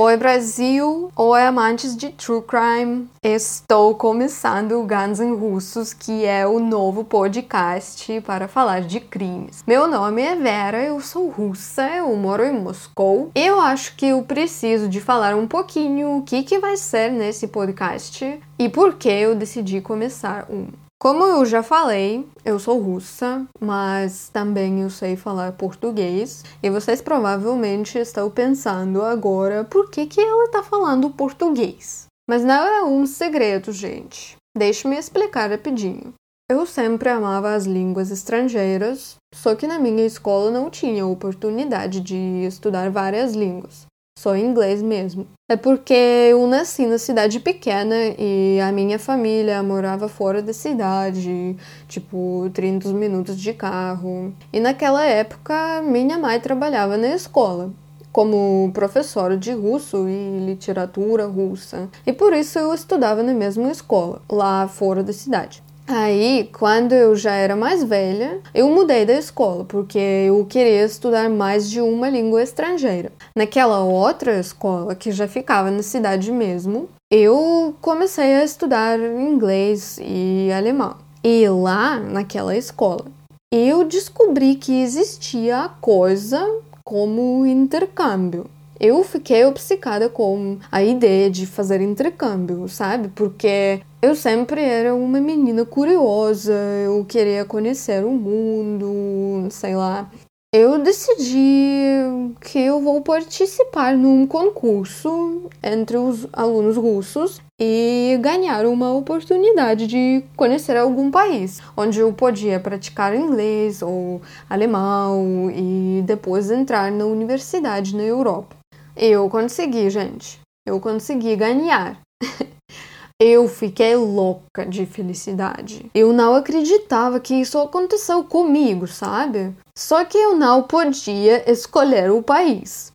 Oi Brasil, oi amantes de True Crime. Estou começando o Guns em Russos, que é o novo podcast para falar de crimes. Meu nome é Vera, eu sou russa, eu moro em Moscou. Eu acho que eu preciso de falar um pouquinho o que, que vai ser nesse podcast e por que eu decidi começar um. Como eu já falei, eu sou russa, mas também eu sei falar português. E vocês provavelmente estão pensando agora por que, que ela está falando português. Mas não é um segredo, gente. Deixe-me explicar rapidinho. Eu sempre amava as línguas estrangeiras, só que na minha escola não tinha oportunidade de estudar várias línguas em inglês mesmo. É porque eu nasci na cidade pequena e a minha família morava fora da cidade, tipo 30 minutos de carro. E naquela época, minha mãe trabalhava na escola como professora de russo e literatura russa. E por isso eu estudava na mesma escola, lá fora da cidade. Aí, quando eu já era mais velha, eu mudei da escola, porque eu queria estudar mais de uma língua estrangeira. Naquela outra escola, que já ficava na cidade mesmo, eu comecei a estudar inglês e alemão. E lá, naquela escola, eu descobri que existia a coisa como intercâmbio eu fiquei obcecada com a ideia de fazer intercâmbio, sabe? Porque eu sempre era uma menina curiosa, eu queria conhecer o mundo, sei lá. Eu decidi que eu vou participar num concurso entre os alunos russos e ganhar uma oportunidade de conhecer algum país onde eu podia praticar inglês ou alemão e depois entrar na universidade na Europa. Eu consegui, gente. Eu consegui ganhar. eu fiquei louca de felicidade. Eu não acreditava que isso aconteceu comigo, sabe? Só que eu não podia escolher o país.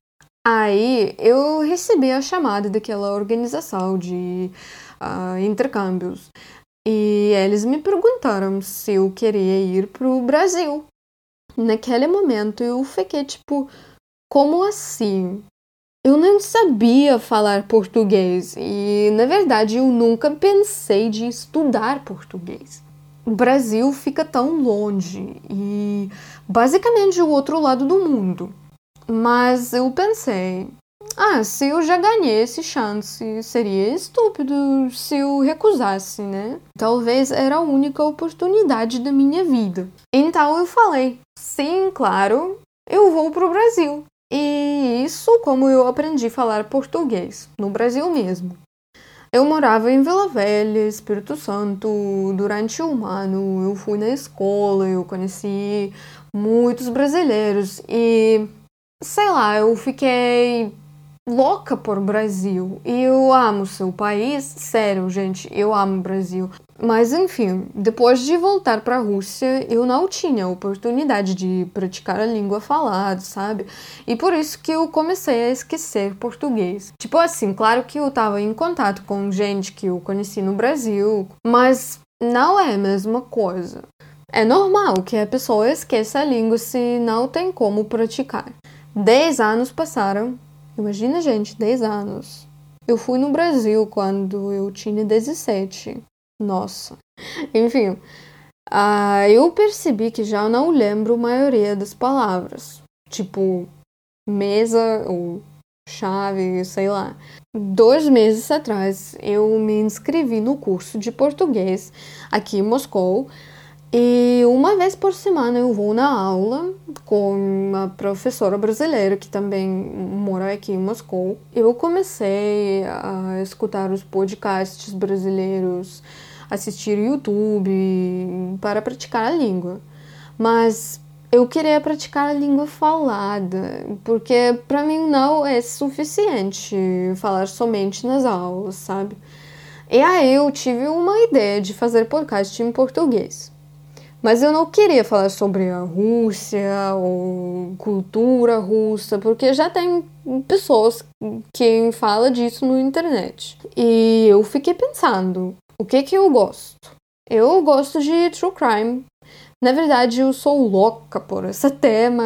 Aí eu recebi a chamada daquela organização de uh, intercâmbios e eles me perguntaram se eu queria ir pro Brasil. Naquele momento eu fiquei tipo, como assim? Eu não sabia falar português e, na verdade, eu nunca pensei de estudar português. O Brasil fica tão longe e basicamente o outro lado do mundo. Mas eu pensei, ah, se eu já ganhei esse chance, seria estúpido se eu recusasse, né? Talvez era a única oportunidade da minha vida. Então eu falei, sim, claro, eu vou pro Brasil. E como eu aprendi a falar português, no Brasil mesmo. Eu morava em Vila Velha, Espírito Santo, durante um ano. Eu fui na escola, eu conheci muitos brasileiros e sei lá, eu fiquei louca por Brasil. E eu amo seu país, sério, gente, eu amo Brasil. Mas enfim, depois de voltar para a Rússia, eu não tinha oportunidade de praticar a língua falada, sabe? E por isso que eu comecei a esquecer português. Tipo assim, claro que eu tava em contato com gente que eu conheci no Brasil, mas não é a mesma coisa. É normal que a pessoa esqueça a língua se não tem como praticar. Dez anos passaram Imagina, gente, 10 anos. Eu fui no Brasil quando eu tinha 17. Nossa. Enfim, uh, eu percebi que já não lembro a maioria das palavras. Tipo, mesa ou chave, sei lá. Dois meses atrás, eu me inscrevi no curso de português aqui em Moscou e uma vez por semana eu vou na aula com uma professora brasileira que também mora aqui em Moscou. Eu comecei a escutar os podcasts brasileiros, assistir YouTube para praticar a língua. Mas eu queria praticar a língua falada, porque para mim não é suficiente falar somente nas aulas, sabe? E aí eu tive uma ideia de fazer podcast em português. Mas eu não queria falar sobre a Rússia ou cultura russa, porque já tem pessoas que falam disso no internet. E eu fiquei pensando, o que que eu gosto? Eu gosto de true crime. Na verdade, eu sou louca por esse tema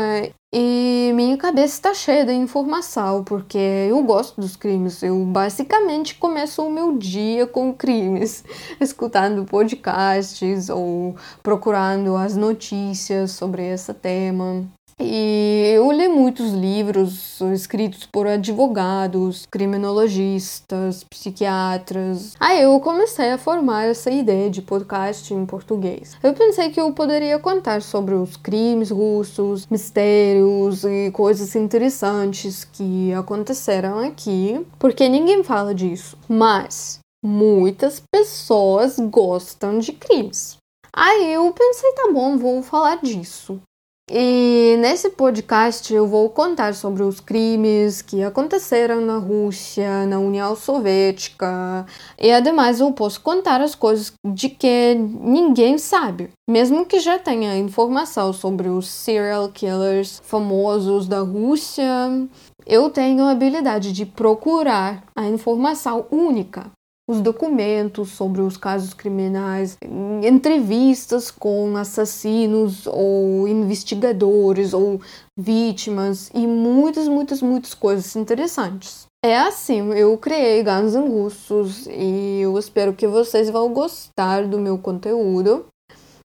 e minha cabeça está cheia de informação, porque eu gosto dos crimes. Eu basicamente começo o meu dia com crimes, escutando podcasts ou procurando as notícias sobre esse tema. E eu li muitos livros escritos por advogados, criminologistas, psiquiatras. Aí eu comecei a formar essa ideia de podcast em português. Eu pensei que eu poderia contar sobre os crimes russos, mistérios e coisas interessantes que aconteceram aqui, porque ninguém fala disso. Mas muitas pessoas gostam de crimes. Aí eu pensei, tá bom, vou falar disso. E nesse podcast eu vou contar sobre os crimes que aconteceram na Rússia, na União Soviética, e ademais eu posso contar as coisas de que ninguém sabe. Mesmo que já tenha informação sobre os serial killers famosos da Rússia, eu tenho a habilidade de procurar a informação única os documentos sobre os casos criminais, entrevistas com assassinos ou investigadores ou vítimas e muitas, muitas, muitas coisas interessantes. É assim, eu criei N' Roses e eu espero que vocês vão gostar do meu conteúdo.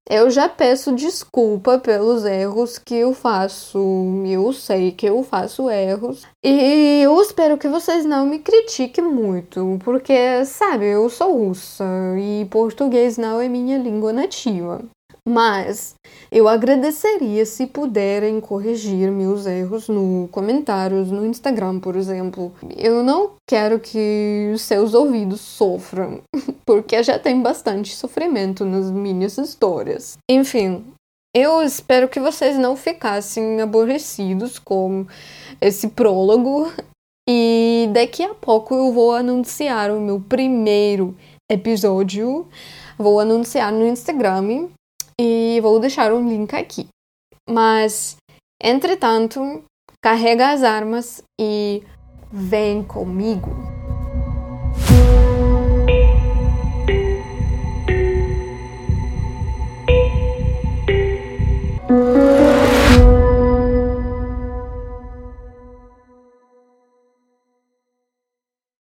Eu já peço desculpa pelos erros que eu faço. Eu sei que eu faço erros. E eu espero que vocês não me critiquem muito, porque, sabe, eu sou russa e português não é minha língua nativa. Mas eu agradeceria se puderem corrigir meus erros no comentários no Instagram, por exemplo. Eu não quero que seus ouvidos sofram, porque já tem bastante sofrimento nas minhas histórias. Enfim, eu espero que vocês não ficassem aborrecidos com esse prólogo. E daqui a pouco eu vou anunciar o meu primeiro episódio. Vou anunciar no Instagram e vou deixar um link aqui. Mas, entretanto, carrega as armas e vem comigo.